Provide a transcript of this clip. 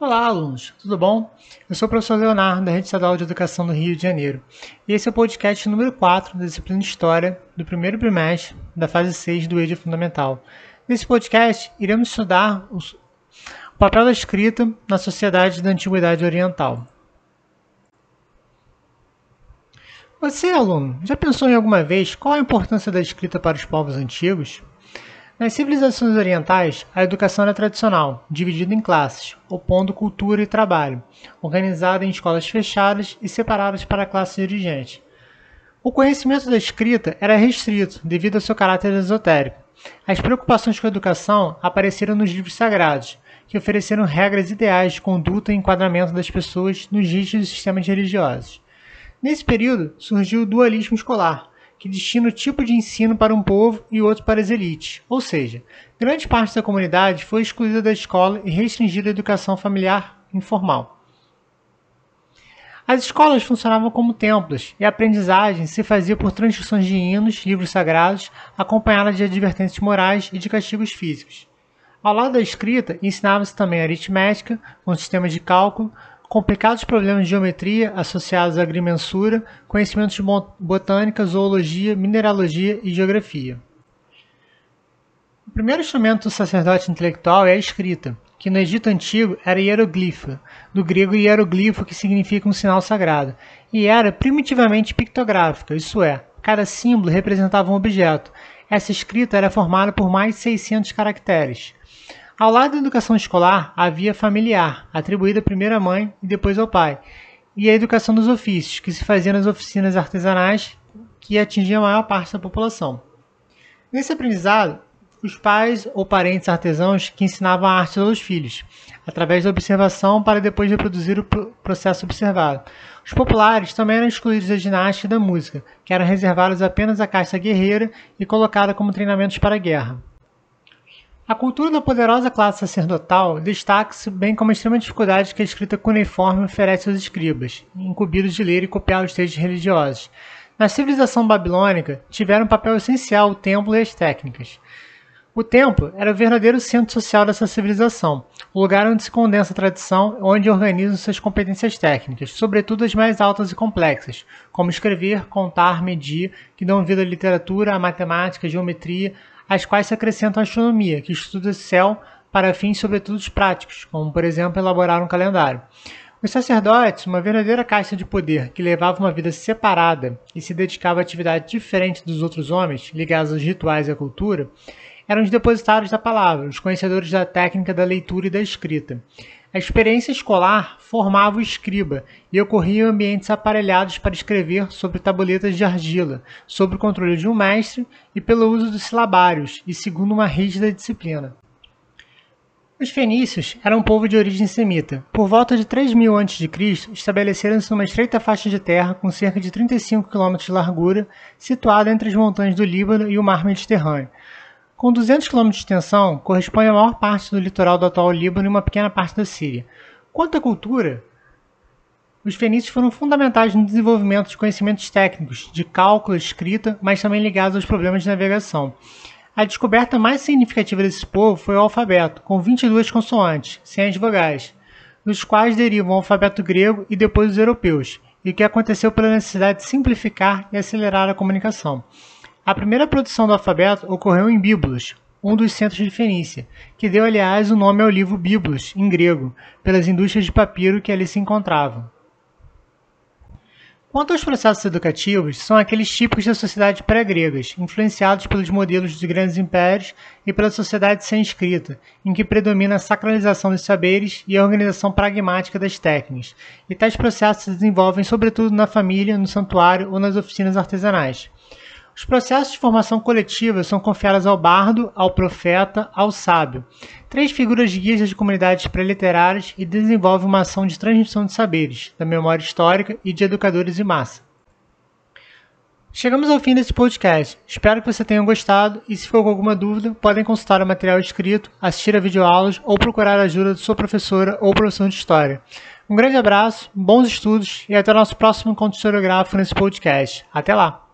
Olá, alunos, tudo bom? Eu sou o professor Leonardo, da Rede Estadual de Educação do Rio de Janeiro, e esse é o podcast número 4 da disciplina História do primeiro trimestre da fase 6 do EJA Fundamental. Nesse podcast, iremos estudar o papel da escrita na sociedade da Antiguidade Oriental. Você, aluno, já pensou em alguma vez qual a importância da escrita para os povos antigos? Nas civilizações orientais, a educação era tradicional, dividida em classes, opondo cultura e trabalho, organizada em escolas fechadas e separadas para a classe dirigente. O conhecimento da escrita era restrito devido ao seu caráter esotérico. As preocupações com a educação apareceram nos livros sagrados, que ofereceram regras ideais de conduta e enquadramento das pessoas nos rígidos sistemas religiosos. Nesse período surgiu o dualismo escolar, que destina o tipo de ensino para um povo e outro para as elites, ou seja, grande parte da comunidade foi excluída da escola e restringida à educação familiar informal. As escolas funcionavam como templos e a aprendizagem se fazia por transcrições de hinos, livros sagrados, acompanhadas de advertências morais e de castigos físicos. Ao lado da escrita, ensinava-se também aritmética, com sistemas de cálculo, complicados problemas de geometria associados à agrimensura, conhecimentos de botânica, zoologia, mineralogia e geografia. O primeiro instrumento do sacerdote intelectual é a escrita, que no Egito Antigo era hieroglifa, do grego hieroglifo, que significa um sinal sagrado, e era primitivamente pictográfica, isso é, cada símbolo representava um objeto. Essa escrita era formada por mais de 600 caracteres. Ao lado da educação escolar, havia familiar, atribuída primeiro à mãe e depois ao pai, e a educação dos ofícios, que se fazia nas oficinas artesanais que atingiam a maior parte da população. Nesse aprendizado, os pais ou parentes artesãos que ensinavam a arte aos filhos, através da observação para depois reproduzir o processo observado. Os populares também eram excluídos da ginástica e da música, que eram reservados apenas à casta guerreira e colocada como treinamentos para a guerra. A cultura da poderosa classe sacerdotal destaca-se bem como a extrema dificuldade que a escrita cuneiforme oferece aos escribas, incumbidos de ler e copiar os textos religiosos. Na civilização babilônica, tiveram um papel essencial o templo e as técnicas. O templo era o verdadeiro centro social dessa civilização, o lugar onde se condensa a tradição, onde organizam suas competências técnicas, sobretudo as mais altas e complexas, como escrever, contar, medir, que dão vida à literatura, à matemática, à geometria, às quais se acrescenta a astronomia, que estuda o céu para fins sobretudo práticos, como por exemplo elaborar um calendário. Os sacerdotes, uma verdadeira caixa de poder que levava uma vida separada e se dedicava a atividade diferente dos outros homens, ligados aos rituais e à cultura, eram os depositários da palavra, os conhecedores da técnica da leitura e da escrita. A experiência escolar formava o escriba e ocorria em ambientes aparelhados para escrever sobre tabuletas de argila, sob o controle de um mestre e pelo uso dos silabários e segundo uma rígida disciplina. Os fenícios eram um povo de origem semita. Por volta de 3000 a.C., estabeleceram-se numa estreita faixa de terra com cerca de 35 km de largura, situada entre as montanhas do Líbano e o mar Mediterrâneo. Com 200 km de extensão, corresponde à maior parte do litoral do atual Líbano e uma pequena parte da Síria. Quanto à cultura, os fenícios foram fundamentais no desenvolvimento de conhecimentos técnicos, de cálculo, escrita, mas também ligados aos problemas de navegação. A descoberta mais significativa desse povo foi o alfabeto, com 22 consoantes, sem as vogais, dos quais derivam o alfabeto grego e depois os europeus, e que aconteceu pela necessidade de simplificar e acelerar a comunicação. A primeira produção do alfabeto ocorreu em Biblos, um dos centros de Fenícia, que deu, aliás, o nome ao livro Biblos, em grego, pelas indústrias de papiro que ali se encontravam. Quanto aos processos educativos, são aqueles típicos das sociedades pré-gregas, influenciados pelos modelos dos grandes impérios e pela sociedade sem escrita, em que predomina a sacralização dos saberes e a organização pragmática das técnicas, e tais processos se desenvolvem sobretudo na família, no santuário ou nas oficinas artesanais. Os processos de formação coletiva são confiados ao bardo, ao profeta, ao sábio, três figuras guias das comunidades pré-literárias e desenvolve uma ação de transmissão de saberes, da memória histórica e de educadores em massa. Chegamos ao fim desse podcast. Espero que você tenha gostado e se for com alguma dúvida, podem consultar o material escrito, assistir a videoaulas ou procurar a ajuda de sua professora ou professor de história. Um grande abraço, bons estudos e até o nosso próximo encontro historiográfico nesse podcast. Até lá!